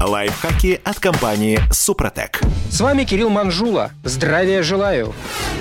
Лайфхаки от компании «Супротек». С вами Кирилл Манжула. Здравия желаю.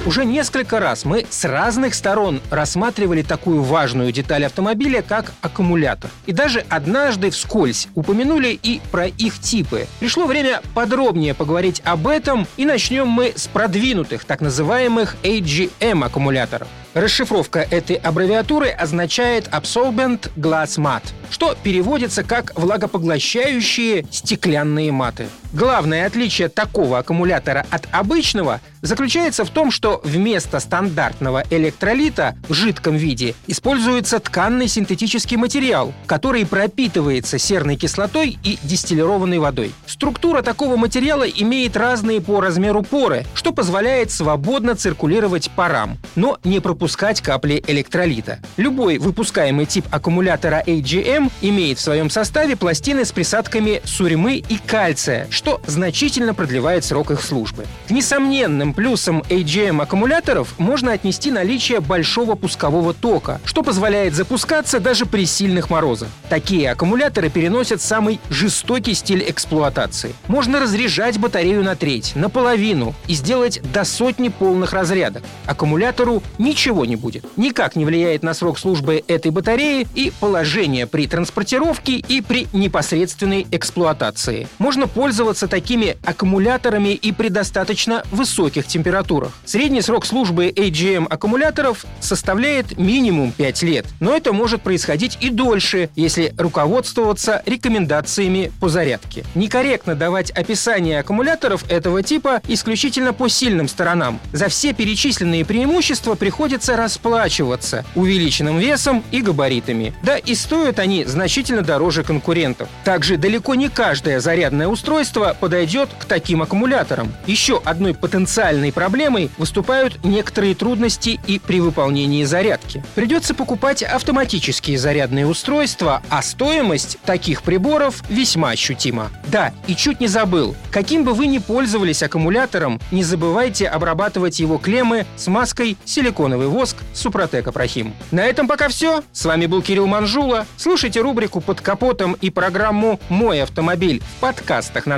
Уже несколько раз мы с разных сторон рассматривали такую важную деталь автомобиля, как аккумулятор. И даже однажды вскользь упомянули и про их типы. Пришло время подробнее поговорить об этом, и начнем мы с продвинутых, так называемых AGM аккумуляторов. Расшифровка этой аббревиатуры означает Absorbent Glass Mat, что переводится как влагопоглощающие стеклянные маты. Главное отличие такого аккумулятора от обычного заключается в том, что вместо стандартного электролита в жидком виде используется тканный синтетический материал, который пропитывается серной кислотой и дистиллированной водой. Структура такого материала имеет разные по размеру поры, что позволяет свободно циркулировать парам, но не пропускать капли электролита. Любой выпускаемый тип аккумулятора AGM имеет в своем составе пластины с присадками сурьмы и кальция, что значительно продлевает срок их службы. К несомненным плюсам AGM аккумуляторов можно отнести наличие большого пускового тока, что позволяет запускаться даже при сильных морозах. Такие аккумуляторы переносят самый жестокий стиль эксплуатации. Можно разряжать батарею на треть, наполовину и сделать до сотни полных разрядок. Аккумулятору ничего не будет. Никак не влияет на срок службы этой батареи и положение при транспортировке и при непосредственной эксплуатации. Можно пользоваться такими аккумуляторами и при достаточно высоких температурах. Средний срок службы AGM аккумуляторов составляет минимум 5 лет, но это может происходить и дольше, если руководствоваться рекомендациями по зарядке. Некорректно давать описание аккумуляторов этого типа исключительно по сильным сторонам. За все перечисленные преимущества приходится расплачиваться увеличенным весом и габаритами. Да и стоят они значительно дороже конкурентов. Также далеко не каждое зарядное устройство подойдет к таким аккумуляторам. Еще одной потенциальной проблемой выступают некоторые трудности и при выполнении зарядки. Придется покупать автоматические зарядные устройства, а стоимость таких приборов весьма ощутима. Да, и чуть не забыл. Каким бы вы ни пользовались аккумулятором, не забывайте обрабатывать его клеммы смазкой силиконовый воск Супротек Апрахим. На этом пока все. С вами был Кирилл Манжула. Слушайте рубрику «Под капотом» и программу «Мой автомобиль» в подкастах на